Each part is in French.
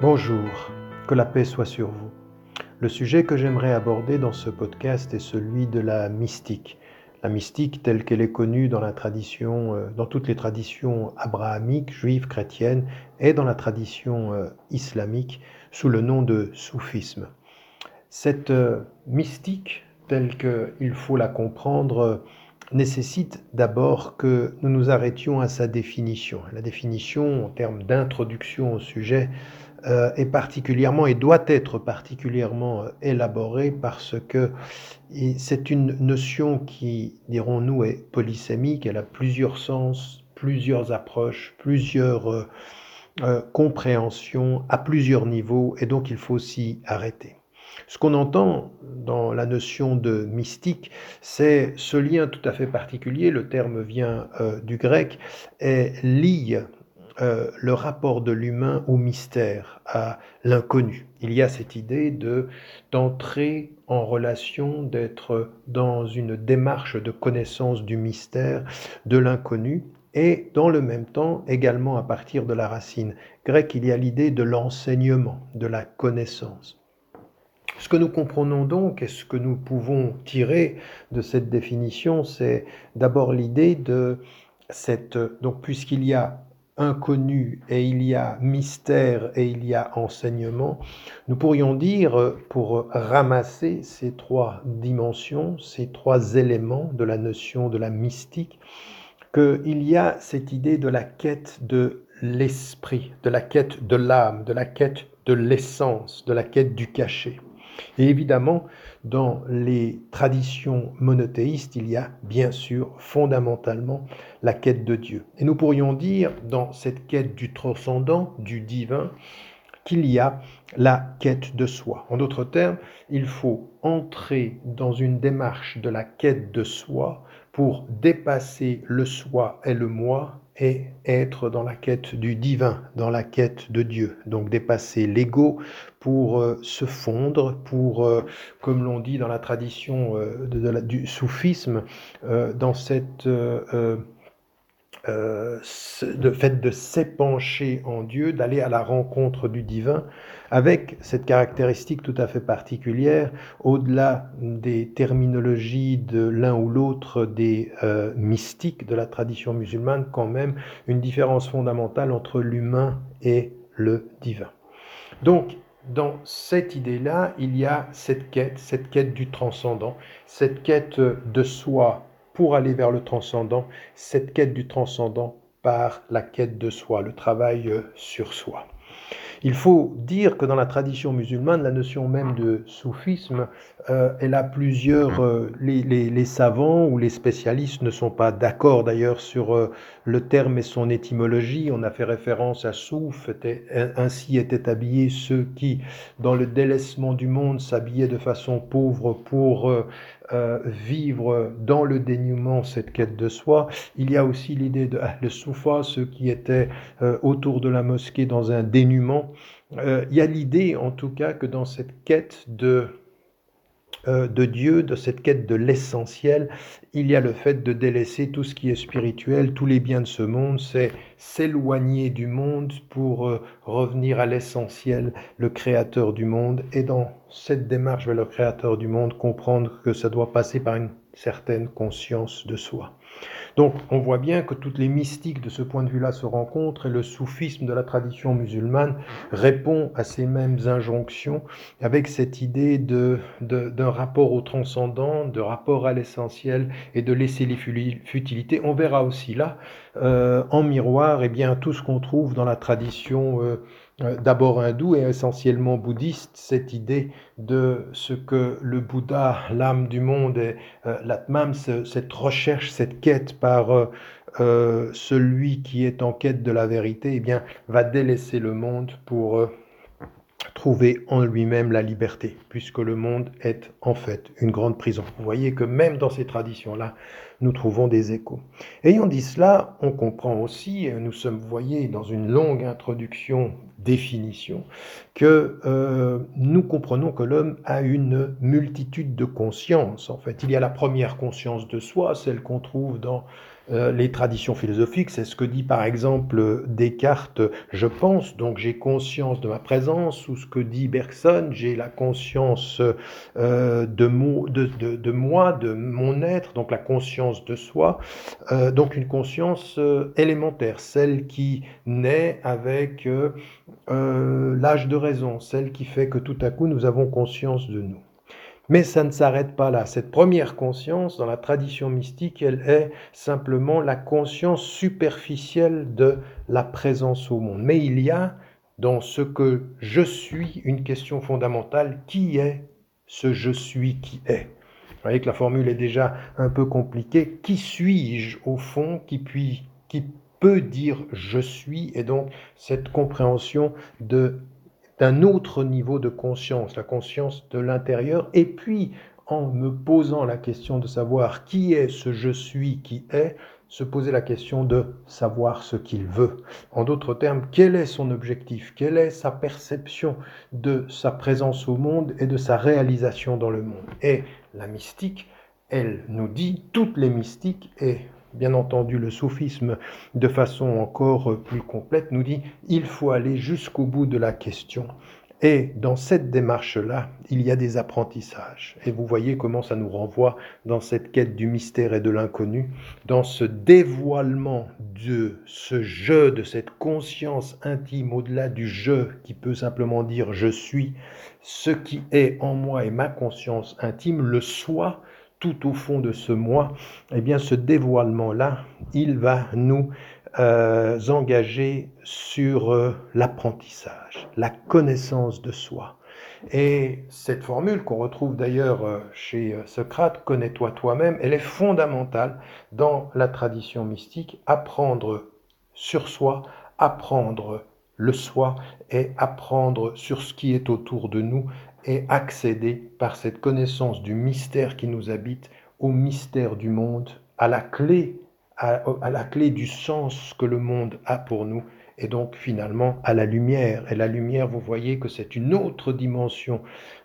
Bonjour, que la paix soit sur vous. Le sujet que j'aimerais aborder dans ce podcast est celui de la mystique. La mystique telle qu'elle est connue dans la tradition, euh, dans toutes les traditions abrahamiques, juives, chrétiennes et dans la tradition euh, islamique sous le nom de soufisme. Cette euh, mystique telle qu'il faut la comprendre nécessite d'abord que nous nous arrêtions à sa définition. La définition en termes d'introduction au sujet est particulièrement et doit être particulièrement euh, élaborée parce que c'est une notion qui, dirons-nous, est polysémique, elle a plusieurs sens, plusieurs approches, plusieurs euh, compréhensions à plusieurs niveaux et donc il faut s'y arrêter. Ce qu'on entend dans la notion de mystique, c'est ce lien tout à fait particulier, le terme vient du grec, et lie euh, le rapport de l'humain au mystère, à l'inconnu. Il y a cette idée de d'entrer en relation, d'être dans une démarche de connaissance du mystère, de l'inconnu, et dans le même temps, également à partir de la racine grecque, il y a l'idée de l'enseignement, de la connaissance. Ce que nous comprenons donc et ce que nous pouvons tirer de cette définition, c'est d'abord l'idée de cette donc puisqu'il y a inconnu et il y a mystère et il y a enseignement, nous pourrions dire, pour ramasser ces trois dimensions, ces trois éléments de la notion de la mystique, qu'il y a cette idée de la quête de l'esprit, de la quête de l'âme, de la quête de l'essence, de la quête du cachet. Et évidemment, dans les traditions monothéistes, il y a bien sûr fondamentalement la quête de Dieu. Et nous pourrions dire, dans cette quête du transcendant, du divin, qu'il y a la quête de soi. En d'autres termes, il faut entrer dans une démarche de la quête de soi pour dépasser le soi et le moi et être dans la quête du divin, dans la quête de Dieu. Donc dépasser l'ego pour euh, se fondre, pour, euh, comme l'on dit dans la tradition euh, du soufisme, dans cette euh, fait de s'épancher en Dieu, d'aller à la rencontre du divin, avec cette caractéristique tout à fait particulière, au-delà des terminologies de l'un ou l'autre des euh, mystiques de la tradition musulmane, quand même une différence fondamentale entre l'humain et le divin. Donc, dans cette idée-là, il y a cette quête, cette quête du transcendant, cette quête de soi pour aller vers le transcendant, cette quête du transcendant par la quête de soi, le travail euh, sur soi. Il faut dire que dans la tradition musulmane, la notion même de soufisme, euh, elle a plusieurs... Euh, les, savants ou les spécialistes ne sont pas d'accord d'ailleurs sur le terme et son étymologie. On a fait référence à souf, ainsi étaient habillés ceux qui, dans le délaissement du monde, s'habillaient de façon pauvre pour vivre dans le dénuement cette quête de soi. Il y a aussi l'idée de le soufa, ceux qui étaient autour de la mosquée dans un dénuement. Euh, il y a l'idée, en tout cas, que dans cette quête de, euh, de Dieu, de cette quête de l'essentiel, il y a le fait de délaisser tout ce qui est spirituel, tous les biens de ce monde, c'est s'éloigner du monde pour euh, revenir à l'essentiel, le créateur du monde, et dans cette démarche vers le créateur du monde, comprendre que ça doit passer par une certaine conscience de soi. Donc on voit bien que toutes les mystiques de ce point de vue-là se rencontrent et le soufisme de la tradition musulmane répond à ces mêmes injonctions avec cette idée de, d'un rapport au transcendant, de rapport à l'essentiel et de laisser les futilités. On verra aussi là, euh, en miroir, eh bien, tout ce qu'on trouve dans la tradition euh, d'abord hindou et essentiellement bouddhiste, cette idée de ce que le Bouddha, l'âme du monde, et euh, l'atmam, cette recherche, cette quête par euh, celui qui est en quête de la vérité, eh bien, va délaisser le monde pour trouver en lui-même la liberté, puisque le monde est en fait une grande prison. Vous voyez que même dans ces traditions-là, nous trouvons des échos. Ayant dit cela, on comprend aussi, nous sommes, vous voyez, dans une longue introduction, définition, que euh, nous comprenons que l'homme a une multitude de consciences. En fait, il y a la première conscience de soi, celle qu'on trouve dans les traditions philosophiques, c'est ce que dit par exemple Descartes, je pense, donc j'ai conscience de ma présence, ou ce que dit Bergson, j'ai la conscience euh, de, de, moi, de mon être, donc la conscience de soi, euh, donc une conscience élémentaire, celle qui naît avec l'âge de raison, celle qui fait que tout à coup nous avons conscience de nous. Mais ça ne s'arrête pas là. Cette première conscience, dans la tradition mystique, elle est simplement la conscience superficielle de la présence au monde. Mais il y a dans ce que je suis une question fondamentale. Qui est ce je suis qui est? Vous voyez que la formule est déjà un peu compliquée. Qui suis-je au fond qui, qui peut dire je suis? Et donc cette compréhension de d'un autre niveau de conscience, la conscience de l'intérieur, et puis en me posant la question de savoir qui est ce je suis qui est, se poser la question de savoir ce qu'il veut. En d'autres termes, quel est son objectif, quelle est sa perception de sa présence au monde et de sa réalisation dans le monde? Et la mystique, elle nous dit, toutes les mystiques, et bien entendu le soufisme de façon encore plus complète, nous dit il faut aller jusqu'au bout de la question. Et dans cette démarche-là, il y a des apprentissages. Et vous voyez comment ça nous renvoie dans cette quête du mystère et de l'inconnu, dans ce dévoilement de ce jeu, de cette conscience intime au-delà du je qui peut simplement dire je suis, ce qui est en moi et ma conscience intime, le soi au fond de ce moi, eh bien ce dévoilement-là, il va nous euh, engager sur euh, l'apprentissage, la connaissance de soi. Et cette formule qu'on retrouve d'ailleurs euh, chez Socrate, connais-toi toi-même, elle est fondamentale dans la tradition mystique, apprendre sur soi, apprendre le soi et apprendre sur ce qui est autour de nous et accéder par cette connaissance du mystère qui nous habite au mystère du monde, à la clé, à, la clé du sens que le monde a pour nous et donc finalement à la lumière. Et la lumière, vous voyez que c'est une autre dimension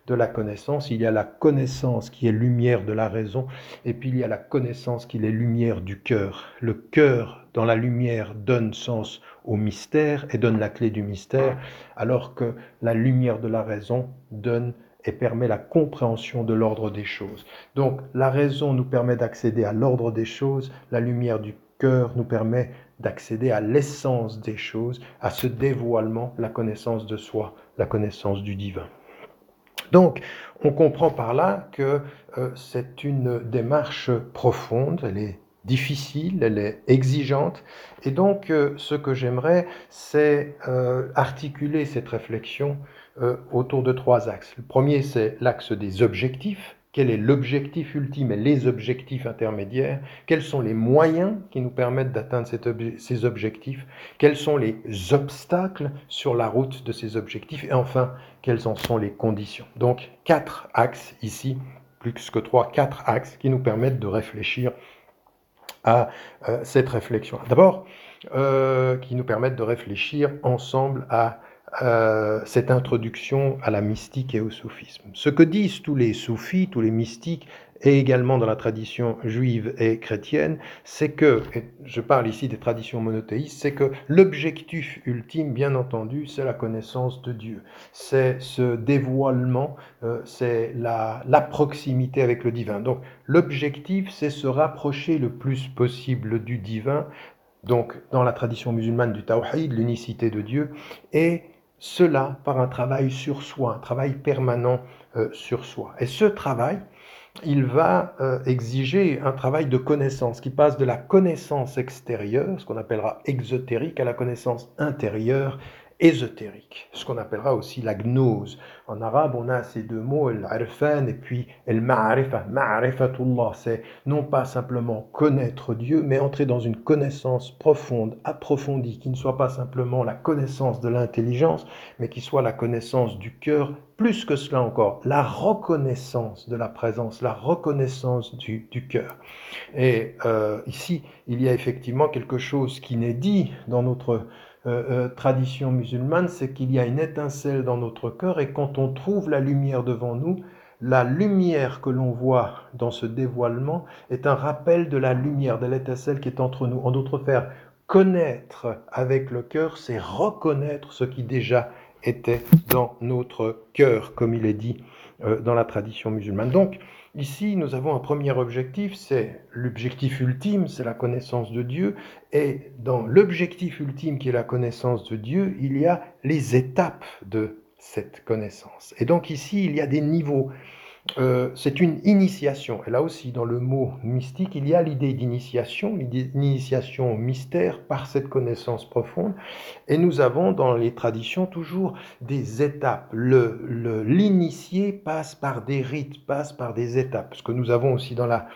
de la connaissance. Il y a la connaissance qui est lumière de la raison, et puis il y a la connaissance qui est lumière du cœur. Le cœur dans la lumière donne sens au mystère et donne la clé du mystère, alors que la lumière de la raison donne et permet la compréhension de l'ordre des choses. Donc la raison nous permet d'accéder à l'ordre des choses, la lumière du cœur nous permet d'accéder à l'essence des choses, à ce dévoilement, la connaissance de soi, la connaissance du divin. Donc, on comprend par là que euh, c'est une démarche profonde, elle est difficile, elle est exigeante. Et donc, euh, ce que j'aimerais, c'est euh, articuler cette réflexion euh, autour de trois axes. Le premier, c'est l'axe des objectifs. Quel est l'objectif ultime et les objectifs intermédiaires? Quels sont les moyens qui nous permettent d'atteindre ces objectifs? Quels sont les obstacles sur la route de ces objectifs? Et enfin, quelles en sont les conditions? Donc, quatre axes ici, plus que trois, quatre axes qui nous permettent de réfléchir à euh, cette réflexion. D'abord, euh, qui nous permettent de réfléchir ensemble à euh, cette introduction à la mystique et au soufisme. Ce que disent tous les soufis, tous les mystiques, et également dans la tradition juive et chrétienne, c'est que, et je parle ici des traditions monothéistes, c'est que l'objectif ultime, bien entendu, c'est la connaissance de Dieu. C'est ce dévoilement, euh, c'est la, proximité avec le divin. Donc l'objectif, c'est se rapprocher le plus possible du divin, donc dans la tradition musulmane du Tawhid, l'unicité de Dieu, et cela par un travail sur soi, un travail permanent euh, sur soi. Et ce travail, il va euh, exiger un travail de connaissance qui passe de la connaissance extérieure, ce qu'on appellera exotérique, à la connaissance intérieure, ésotérique, ce qu'on appellera aussi la gnose. En arabe, on a ces deux mots, el-arfan et puis. Ma'arifatullah, c'est non pas simplement connaître Dieu, mais entrer dans une connaissance profonde, approfondie, qui ne soit pas simplement la connaissance de l'intelligence, mais qui soit la connaissance du cœur, plus que cela encore, la reconnaissance de la présence, la reconnaissance du, du cœur. Et euh, ici, il y a effectivement quelque chose qui n'est dit dans notre euh, euh, tradition musulmane, c'est qu'il y a une étincelle dans notre cœur et quand on trouve la lumière devant nous, la lumière que l'on voit dans ce dévoilement est un rappel de la lumière, de l'étincelle qui est entre nous. En d'autres termes, connaître avec le cœur, c'est reconnaître ce qui déjà était dans notre cœur, comme il est dit euh, dans la tradition musulmane. Donc, ici, nous avons un premier objectif, c'est l'objectif ultime, c'est la connaissance de Dieu. Et dans l'objectif ultime qui est la connaissance de Dieu, il y a les étapes de cette connaissance. Et donc ici, il y a des niveaux. Euh, c'est une initiation. Et là aussi, dans le mot mystique, il y a l'idée d'initiation, l'initiation au mystère par cette connaissance profonde. Et nous avons dans les traditions toujours des étapes. L'initié le, passe par des rites, passe par des étapes. Ce que nous avons aussi dans la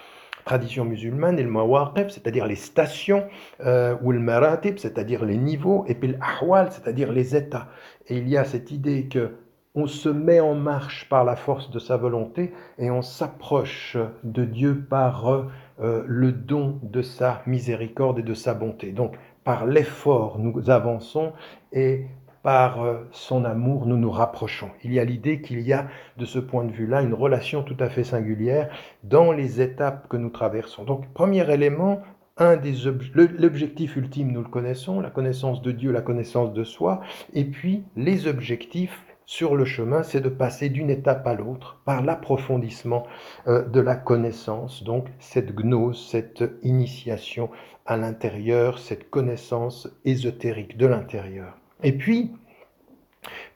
tradition musulmane, et le mawaqif, c'est-à-dire les stations, euh, ou le maratib, c'est-à-dire les niveaux, et puis l'ahwal, c'est-à-dire les états. Et il y a cette idée que on se met en marche par la force de sa volonté et on s'approche de Dieu par euh, le don de sa miséricorde et de sa bonté. Donc par l'effort, nous avançons et par euh, son amour, nous nous rapprochons. Il y a l'idée qu'il y a, de ce point de vue-là, une relation tout à fait singulière dans les étapes que nous traversons. Donc, premier élément, un des l'objectif ultime, nous le connaissons, la connaissance de Dieu, la connaissance de soi, et puis les objectifs sur le chemin, c'est de passer d'une étape à l'autre par l'approfondissement euh, de la connaissance, donc cette gnose, cette initiation à l'intérieur, cette connaissance ésotérique de l'intérieur. Et puis,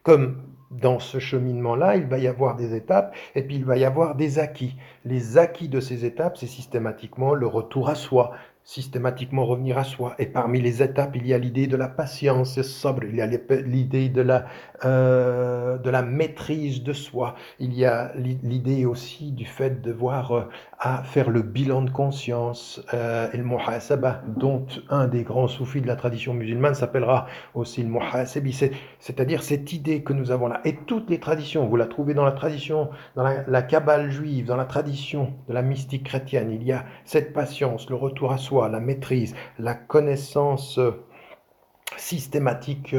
comme dans ce cheminement-là, il va y avoir des étapes et puis il va y avoir des acquis. Les acquis de ces étapes, c'est systématiquement le retour à soi, systématiquement revenir à soi. Et parmi les étapes, il y a l'idée de la patience sobre, il y a l'idée de la, euh, de la maîtrise de soi, il y a l'idée aussi du fait de voir euh, à faire le bilan de conscience, euh, et le muhasaba, dont un des grands soufis de la tradition musulmane s'appellera aussi le muhasabi, c'est-à-dire cette idée que nous avons là. Et toutes les traditions, vous la trouvez dans la tradition, dans la, la kabbale juive, dans la tradition de la mystique chrétienne, il y a cette patience, le retour à soi, la maîtrise, la connaissance systématique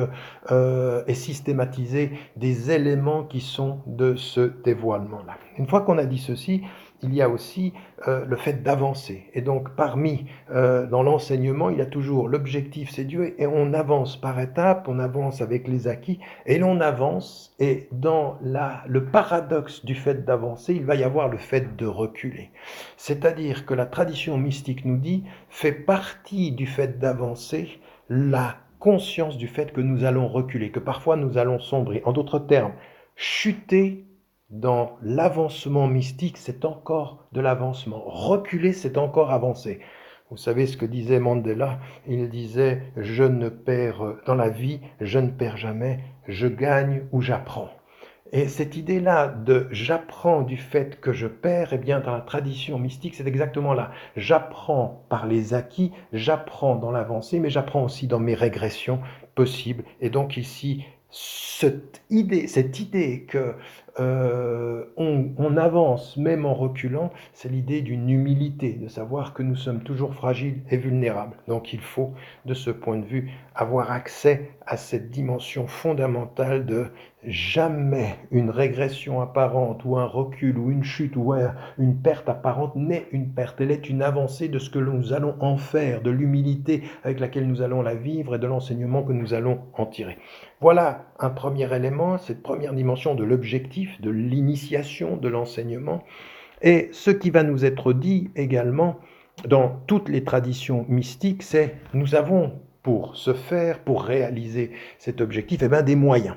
euh, et systématisée des éléments qui sont de ce dévoilement-là. Une fois qu'on a dit ceci, il y a aussi euh, le fait d'avancer. Et donc parmi, euh, dans l'enseignement, il y a toujours l'objectif, c'est Dieu, et on avance par étapes, on avance avec les acquis, et l'on avance, et dans la, le paradoxe du fait d'avancer, il va y avoir le fait de reculer. C'est-à-dire que la tradition mystique nous dit, fait partie du fait d'avancer, la conscience du fait que nous allons reculer, que parfois nous allons sombrer. En d'autres termes, chuter dans l'avancement mystique, c'est encore de l'avancement. Reculer, c'est encore avancer. Vous savez ce que disait Mandela? Il disait, je ne perds dans la vie, je ne perds jamais, je gagne ou j'apprends. Et cette idée-là de j'apprends du fait que je perds, eh bien, dans la tradition mystique, c'est exactement là. J'apprends par les acquis, j'apprends dans l'avancée, mais j'apprends aussi dans mes régressions possibles. Et donc ici, cette idée, cette idée que euh, on, avance même en reculant, c'est l'idée d'une humilité, de savoir que nous sommes toujours fragiles et vulnérables. Donc il faut, de ce point de vue, avoir accès à cette dimension fondamentale de jamais une régression apparente ou un recul ou une chute ou une perte apparente n'est une perte. Elle est une avancée de ce que nous allons en faire, de l'humilité avec laquelle nous allons la vivre et de l'enseignement que nous allons en tirer. Voilà un premier élément, cette première dimension de l'objectif, de l'initiation de l'enseignement. Et ce qui va nous être dit également dans toutes les traditions mystiques, c'est nous avons pour ce faire, pour réaliser cet objectif, eh bien, des moyens.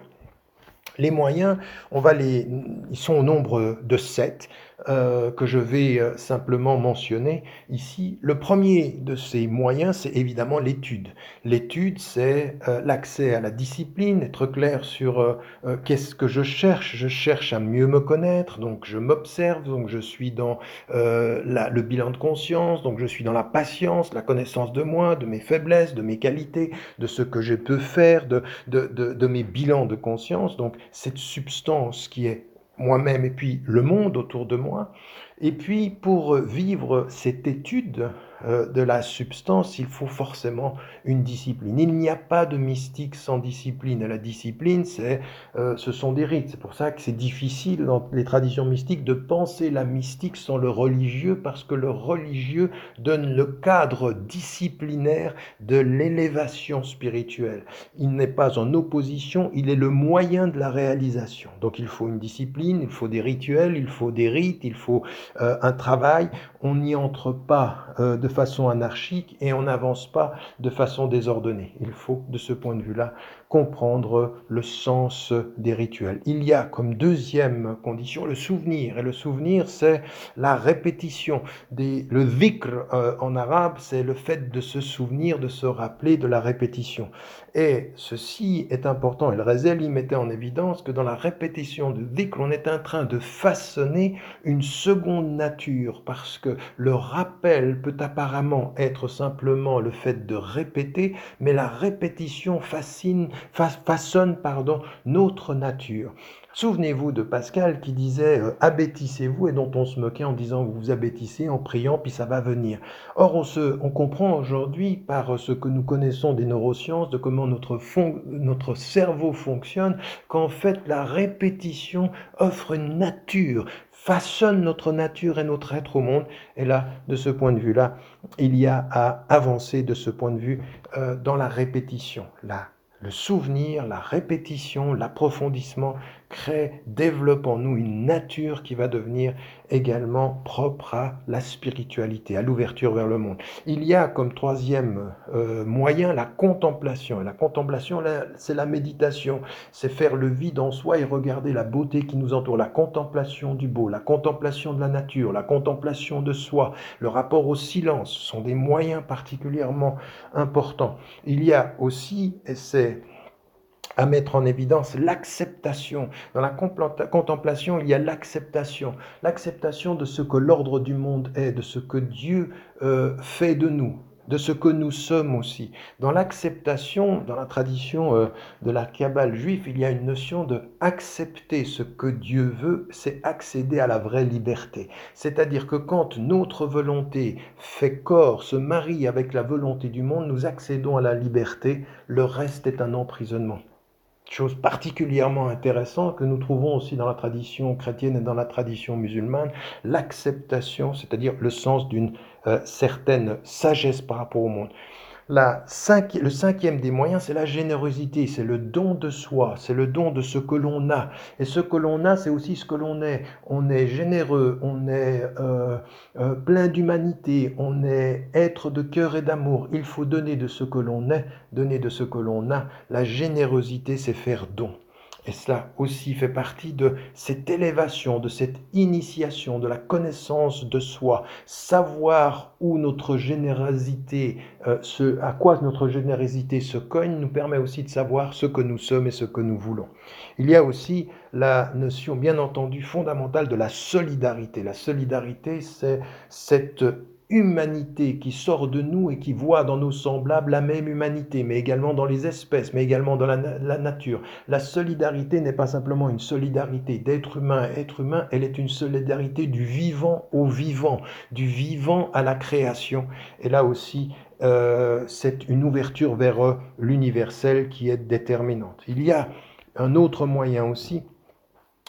Les moyens, on va les, ils sont au nombre de sept. Euh, que je vais euh, simplement mentionner ici. Le premier de ces moyens, c'est évidemment l'étude. L'étude, c'est euh, l'accès à la discipline, être clair sur qu'est-ce que je cherche. Je cherche à mieux me connaître, donc je m'observe, donc je suis dans le bilan de conscience, donc je suis dans la patience, la connaissance de moi, de mes faiblesses, de mes qualités, de ce que je peux faire, de, de, de mes bilans de conscience. Donc cette substance qui est moi-même et puis le monde autour de moi. Et puis, pour vivre cette étude de la substance, il faut forcément une discipline. Il n'y a pas de mystique sans discipline. la discipline, c'est, euh, ce sont des rites. C'est pour ça que c'est difficile dans les traditions mystiques de penser la mystique sans le religieux, parce que le religieux donne le cadre disciplinaire de l'élévation spirituelle. Il n'est pas en opposition, il est le moyen de la réalisation. Donc il faut une discipline, il faut des rituels, il faut des rites, il faut euh, un travail. On n'y entre pas de façon anarchique et on n'avance pas de façon désordonnée. Il faut, de ce point de vue-là, comprendre le sens des rituels. Il y a comme deuxième condition le souvenir. Et le souvenir, c'est la répétition. Des, le dhikr euh, en arabe, c'est le fait de se souvenir, de se rappeler de la répétition. Et ceci est important. Et le Rezel y mettait en évidence que dans la répétition de dhikr, on est en train de façonner une seconde nature parce que le rappel peut apparemment être simplement le fait de répéter, mais la répétition fascine façonne pardon, notre nature. Souvenez-vous de Pascal qui disait euh, abêtissez-vous et dont on se moquait en disant vous vous abêtissez en priant puis ça va venir. Or on, se, on comprend aujourd'hui par ce que nous connaissons des neurosciences de comment notre, notre cerveau fonctionne qu'en fait la répétition offre une nature façonne notre nature et notre être au monde. Et là, de ce point de vue-là, il y a à avancer de ce point de vue euh, dans la répétition, la le souvenir, la répétition, l'approfondissement crée, développe en nous une nature qui va devenir également propre à la spiritualité, à l'ouverture vers le monde. Il y a comme troisième euh, moyen la contemplation. Et la contemplation, c'est la méditation, c'est faire le vide en soi et regarder la beauté qui nous entoure, la contemplation du beau, la contemplation de la nature, la contemplation de soi, le rapport au silence sont des moyens particulièrement importants. Il y a aussi, et c'est à mettre en évidence l'acceptation. Dans la contemplation, il y a l'acceptation. L'acceptation de ce que l'ordre du monde est, de ce que Dieu euh, fait de nous, de ce que nous sommes aussi. Dans l'acceptation, dans la tradition euh, de la Kabbale juive, il y a une notion de accepter ce que Dieu veut, c'est accéder à la vraie liberté. C'est-à-dire que quand notre volonté fait corps, se marie avec la volonté du monde, nous accédons à la liberté, le reste est un emprisonnement chose particulièrement intéressante que nous trouvons aussi dans la tradition chrétienne et dans la tradition musulmane, l'acceptation, c'est-à-dire le sens d'une euh, certaine sagesse par rapport au monde le cinquième des moyens, c'est la générosité, c'est le don de soi, c'est le don de ce que l'on a. Et ce que l'on a, c'est aussi ce que l'on est. On est généreux, on est euh, euh, plein d'humanité, on est être de cœur et d'amour. Il faut donner de ce que l'on est, donner de ce que l'on a. La générosité, c'est faire don. Et cela aussi fait partie de cette élévation, de cette initiation, de la connaissance de soi. Savoir où notre générosité, euh, à quoi notre générosité se cogne, nous permet aussi de savoir ce que nous sommes et ce que nous voulons. Il y a aussi la notion, bien entendu, fondamentale de la solidarité. La solidarité, c'est cette humanité qui sort de nous et qui voit dans nos semblables la même humanité, mais également dans les espèces, mais également dans la, nature. La solidarité n'est pas simplement une solidarité d'être humain à être humain, elle est une solidarité du vivant au vivant, du vivant à la création. Et là aussi, euh, c'est une ouverture vers euh, l'universel qui est déterminante. Il y a un autre moyen aussi,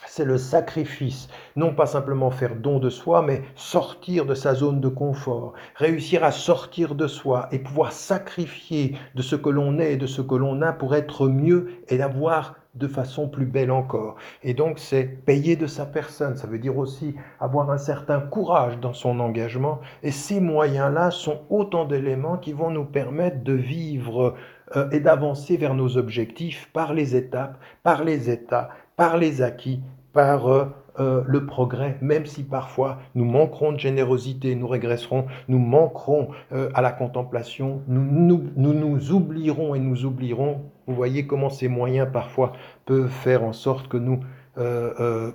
c'est le sacrifice. Non pas simplement faire don de soi, mais sortir de sa zone de confort, réussir à sortir de soi et pouvoir sacrifier de ce que l'on est et de ce que l'on a pour être mieux et d'avoir de façon plus belle encore. Et donc c'est payer de sa personne, ça veut dire aussi avoir un certain courage dans son engagement. Et ces moyens-là sont autant d'éléments qui vont nous permettre de vivre euh, et d'avancer vers nos objectifs par les étapes, par les états, par les acquis par euh, euh, le progrès, même si parfois nous manquerons de générosité, nous régresserons, nous manquerons euh, à la contemplation, nous nous, nous nous, oublierons et nous oublierons. Vous voyez comment ces moyens parfois peuvent faire en sorte que nous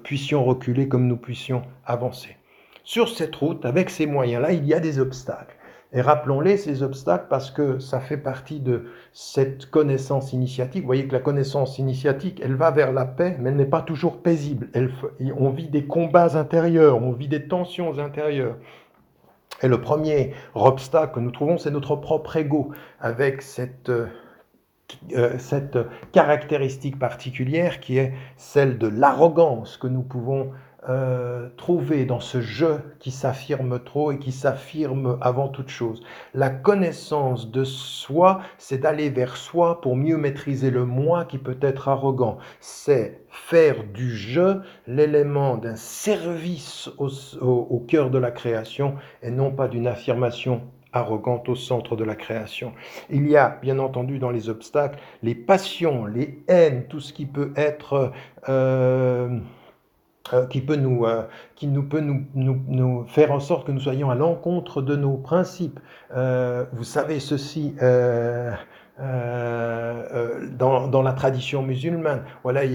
puissions reculer comme nous puissions avancer. Sur cette route, avec ces moyens-là, il y a des obstacles. Et rappelons-les, ces obstacles, parce que ça fait partie de cette connaissance initiatique. Vous voyez que la connaissance initiatique, elle va vers la paix, mais elle n'est pas toujours paisible. On vit des combats intérieurs, on vit des tensions intérieures. Et le premier obstacle que nous trouvons, c'est notre propre ego, avec cette, euh, cette caractéristique particulière qui est celle de l'arrogance que nous pouvons euh, trouver dans ce jeu qui s'affirme trop et qui s'affirme avant toute chose. La connaissance de soi, c'est d'aller vers soi pour mieux maîtriser le moi qui peut être arrogant. C'est faire du jeu l'élément d'un service au, cœur de la création et non pas d'une affirmation arrogante au centre de la création. Il y a, bien entendu, dans les obstacles, les passions, les haines, tout ce qui peut être euh, qui peut nous, euh, qui nous peut nous, nous, faire en sorte que nous soyons à l'encontre de nos principes. Euh, vous savez ceci, euh, euh, dans, la tradition musulmane. Voilà, que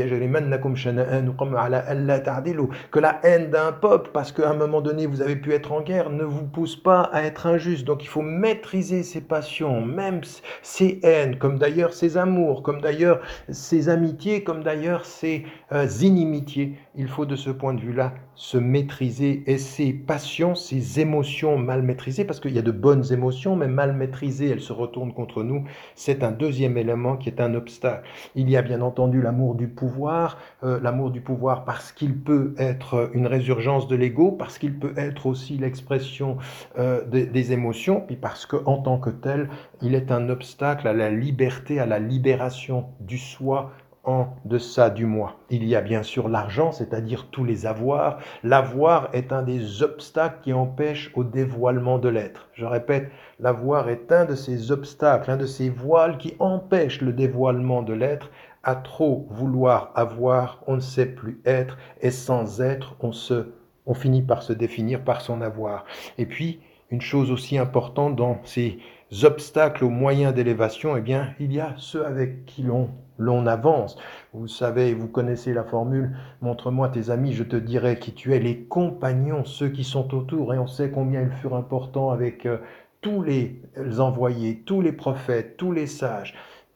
la haine d'un peuple, parce qu'à un moment donné vous avez pu être en guerre, ne vous pousse pas à être injuste. Donc il faut maîtriser ses passions, même ses haines, comme d'ailleurs ses amours, comme d'ailleurs ses amitiés, comme d'ailleurs ses euh, inimitiés. Il faut de ce point de vue-là se maîtriser et ses passions, ses émotions mal maîtrisées, parce qu'il y a de bonnes émotions, mais mal maîtrisées, elles se retournent contre nous. C'est un deuxième élément qui est un obstacle. Il y a bien entendu l'amour du pouvoir, euh, l'amour du pouvoir parce qu'il peut être une résurgence de l'ego, parce qu'il peut être aussi l'expression euh, des, des émotions, puis parce qu'en tant que tel, il est un obstacle à la liberté, à la libération du soi en deçà du moi. Il y a bien sûr l'argent, c'est-à-dire tous les avoirs. L'avoir est un des obstacles qui empêchent au dévoilement de l'être. Je répète, l'avoir est un de ces obstacles, un de ces voiles qui empêchent le dévoilement de l'être. À trop vouloir avoir, on ne sait plus être, et sans être, on se, on finit par se définir par son avoir. Et puis, une chose aussi importante dans ces obstacles aux moyens d'élévation, eh bien, il y a ceux avec qui l'on l'on avance. Vous savez, vous connaissez la formule, montre-moi tes amis, je te dirai qui tu es, les compagnons, ceux qui sont autour, et on sait combien ils furent importants avec euh, tous les envoyés, tous les prophètes, tous les sages.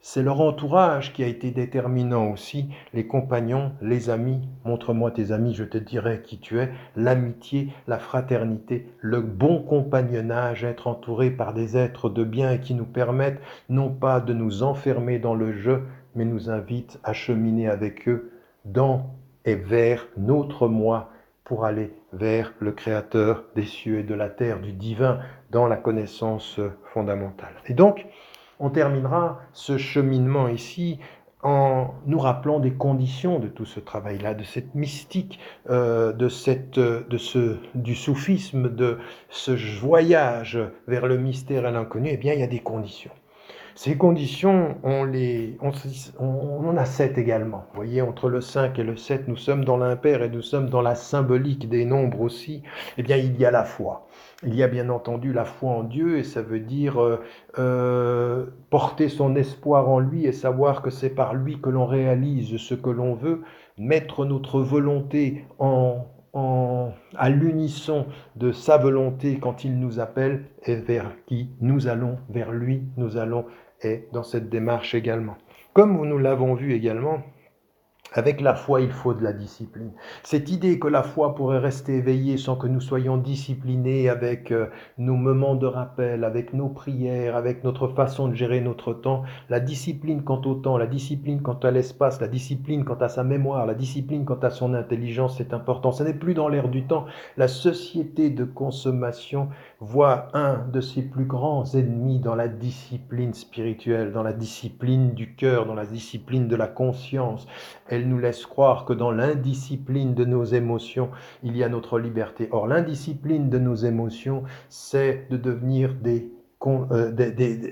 C'est leur entourage qui a été déterminant aussi, les compagnons, les amis, montre-moi tes amis, je te dirai qui tu es, l'amitié, la fraternité, le bon compagnonnage, être entouré par des êtres de bien qui nous permettent non pas de nous enfermer dans le jeu, mais nous invitent à cheminer avec eux dans et vers notre moi pour aller vers le Créateur des cieux et de la terre, du divin, dans la connaissance fondamentale. Et donc, on terminera ce cheminement ici en nous rappelant des conditions de tout ce travail-là, de cette mystique, euh, de cette, de ce, du soufisme, de ce voyage vers le mystère et l'inconnu. Eh bien, il y a des conditions. Ces conditions, on, les, on, en a sept également. Vous voyez, entre le 5 et le 7, nous sommes dans l'impair et nous sommes dans la symbolique des nombres aussi. Eh bien, il y a la foi. Il y a bien entendu la foi en Dieu et ça veut dire euh, euh, porter son espoir en lui et savoir que c'est par lui que l'on réalise ce que l'on veut, mettre notre volonté en, en, à l'unisson de sa volonté quand il nous appelle et vers qui nous allons, vers lui nous allons et dans cette démarche également. Comme nous l'avons vu également, avec la foi, il faut de la discipline. Cette idée que la foi pourrait rester éveillée sans que nous soyons disciplinés avec euh, nos moments de rappel, avec nos prières, avec notre façon de gérer notre temps, la discipline quant au temps, la discipline quant à l'espace, la discipline quant à sa mémoire, la discipline quant à son intelligence, c'est important. Ce n'est plus dans l'air du temps. La société de consommation voit un de ses plus grands ennemis dans la discipline spirituelle, dans la discipline du cœur, dans la discipline de la conscience. Elle nous laisse croire que dans l'indiscipline de nos émotions, il y a notre liberté. Or, l'indiscipline de nos émotions, c'est de devenir des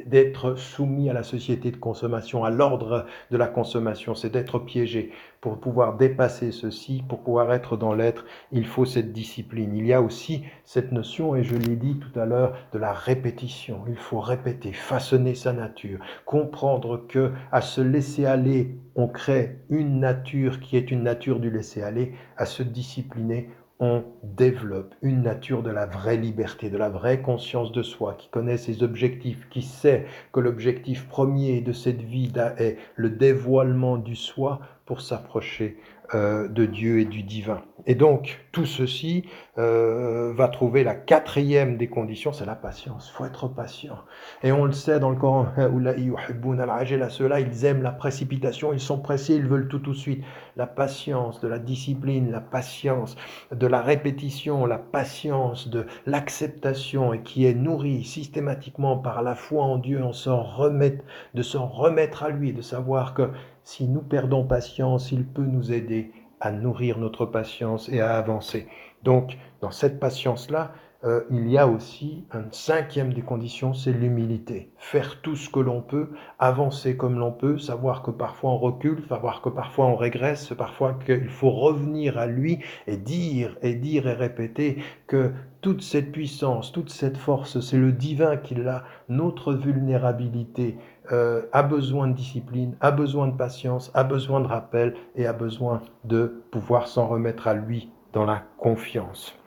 d'être soumis à la société de consommation, à l'ordre de la consommation, c'est d'être piégé. Pour pouvoir dépasser ceci, pour pouvoir être dans l'être, il faut cette discipline. Il y a aussi cette notion, et je l'ai dit tout à l'heure, de la répétition. Il faut répéter, façonner sa nature, comprendre que à se laisser aller, on crée une nature qui est une nature du laisser aller, à se discipliner, on développe une nature de la vraie liberté, de la vraie conscience de soi, qui connaît ses objectifs, qui sait que l'objectif premier de cette vie est le dévoilement du soi pour s'approcher euh, de Dieu et du divin. Et donc, tout ceci euh, va trouver la quatrième des conditions, c'est la patience. Il faut être patient. Et on le sait dans le Coran, ceux-là, ils aiment la précipitation, ils sont pressés, ils veulent tout tout de suite. La patience, de la discipline, la patience, de la répétition, la patience, de l'acceptation, et qui est nourrie systématiquement par la foi en Dieu, on s'en remet, de s'en remettre à lui, de savoir que si nous perdons patience, il peut nous aider à nourrir notre patience et à avancer. Donc, dans cette patience-là, euh, il y a aussi une cinquième des conditions, c'est l'humilité. Faire tout ce que l'on peut, avancer comme l'on peut, savoir que parfois on recule, savoir que parfois on régresse, parfois qu'il faut revenir à lui et dire et dire et répéter que toute cette puissance, toute cette force, c'est le divin qui l'a. Notre vulnérabilité euh, a besoin de discipline, a besoin de patience, a besoin de rappel et a besoin de pouvoir s'en remettre à lui dans la confiance.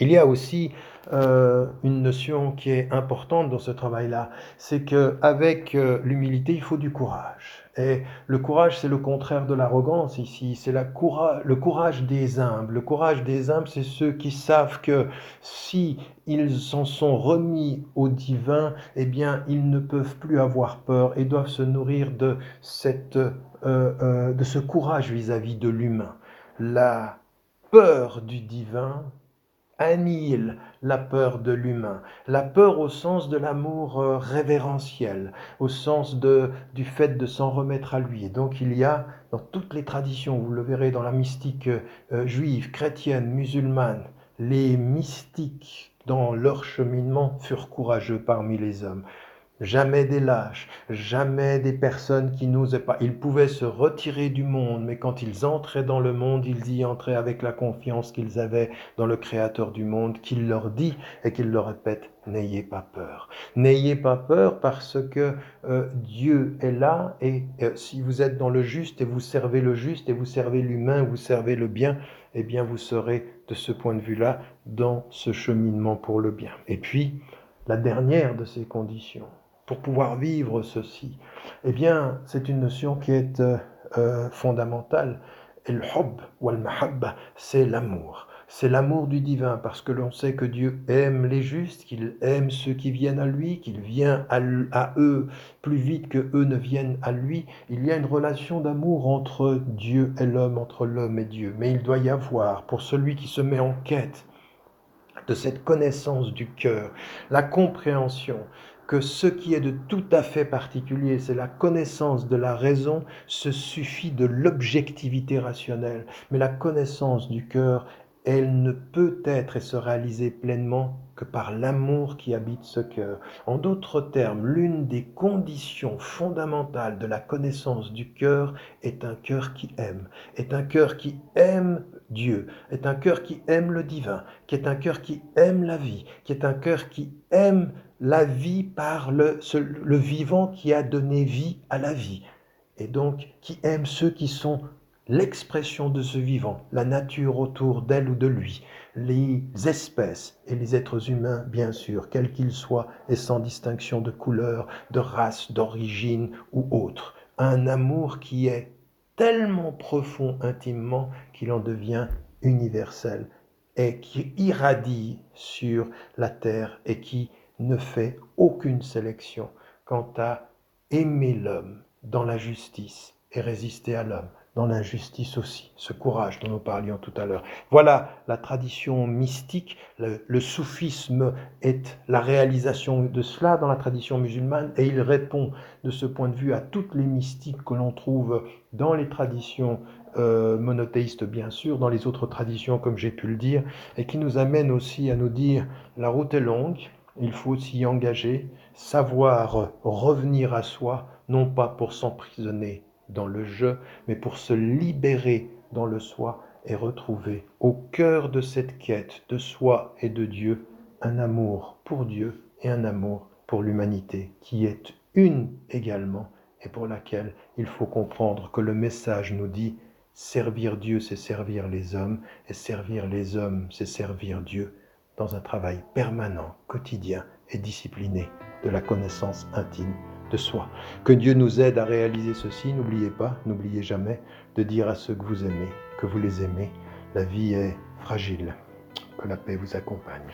Il y a aussi euh, une notion qui est importante dans ce travail-là, c'est qu'avec euh, l'humilité, il faut du courage. Et le courage, c'est le contraire de l'arrogance ici, c'est le courage des humbles. Le courage des humbles, c'est ceux qui savent que si ils s'en sont remis au divin, eh bien, ils ne peuvent plus avoir peur et doivent se nourrir de, euh, ce courage vis-à-vis -vis de l'humain. La peur du divin annihile la peur de l'humain, la peur au sens de l'amour euh, révérentiel, au sens de, du fait de s'en remettre à lui. Et donc il y a dans toutes les traditions, vous le verrez dans la mystique euh, juive, chrétienne, musulmane, les mystiques dans leur cheminement furent courageux parmi les hommes jamais des lâches, jamais des personnes qui n'osaient pas. Ils pouvaient se retirer du monde, mais quand ils entraient dans le monde, ils y entraient avec la confiance qu'ils avaient dans le Créateur du monde, qu'il leur dit et qu'il leur répète, n'ayez pas peur. N'ayez pas peur parce que euh, Dieu est là et euh, si vous êtes dans le juste et vous servez le juste et vous servez l'humain, vous servez le bien, eh bien vous serez de ce point de vue-là dans ce cheminement pour le bien. Et puis, la dernière de ces conditions, pour pouvoir vivre ceci Eh bien, c'est une notion qui est euh, euh, fondamentale. Et le hub ou mahabba, c'est l'amour. C'est l'amour du divin parce que l'on sait que Dieu aime les justes, qu'il aime ceux qui viennent à lui, qu'il vient à, à, eux plus vite que eux ne viennent à lui. Il y a une relation d'amour entre Dieu et l'homme, entre l'homme et Dieu. Mais il doit y avoir, pour celui qui se met en quête de cette connaissance du cœur, la compréhension que ce qui est de tout à fait particulier, c'est la connaissance de la raison, se suffit de l'objectivité rationnelle. Mais la connaissance du cœur, elle ne peut être et se réaliser pleinement que par l'amour qui habite ce cœur. En d'autres termes, l'une des conditions fondamentales de la connaissance du cœur est un cœur qui aime, est un cœur qui aime Dieu, est un cœur qui aime le divin, qui est un cœur qui aime la vie, qui est un cœur qui aime la vie par le, le vivant qui a donné vie à la vie, et donc qui aime ceux qui sont l'expression de ce vivant, la nature autour d'elle ou de lui, les espèces et les êtres humains, bien sûr, quels qu'ils soient, et sans distinction de couleur, de race, d'origine ou autre. Un amour qui est tellement profond intimement qu'il en devient universel et qui irradie sur la terre et qui ne fait aucune sélection quant à aimer l'homme dans la justice et résister à l'homme dans l'injustice aussi, ce courage dont nous parlions tout à l'heure. Voilà la tradition mystique, le, soufisme est la réalisation de cela dans la tradition musulmane. Et il répond de ce point de vue à toutes les mystiques que l'on trouve dans les traditions euh, monothéistes bien sûr, dans les autres traditions comme j'ai pu le dire, et qui nous amène aussi à nous dire la route est longue, il faut s'y engager, savoir revenir à soi, non pas pour s'emprisonner dans le je, mais pour se libérer dans le soi et retrouver au cœur de cette quête de soi et de Dieu un amour pour Dieu et un amour pour l'humanité qui est une également et pour laquelle il faut comprendre que le message nous dit Servir Dieu, c'est servir les hommes, et servir les hommes, c'est servir Dieu dans un travail permanent, quotidien et discipliné de la connaissance intime de soi. Que Dieu nous aide à réaliser ceci. N'oubliez pas, n'oubliez jamais de dire à ceux que vous aimez que vous les aimez. La vie est fragile. Que la paix vous accompagne.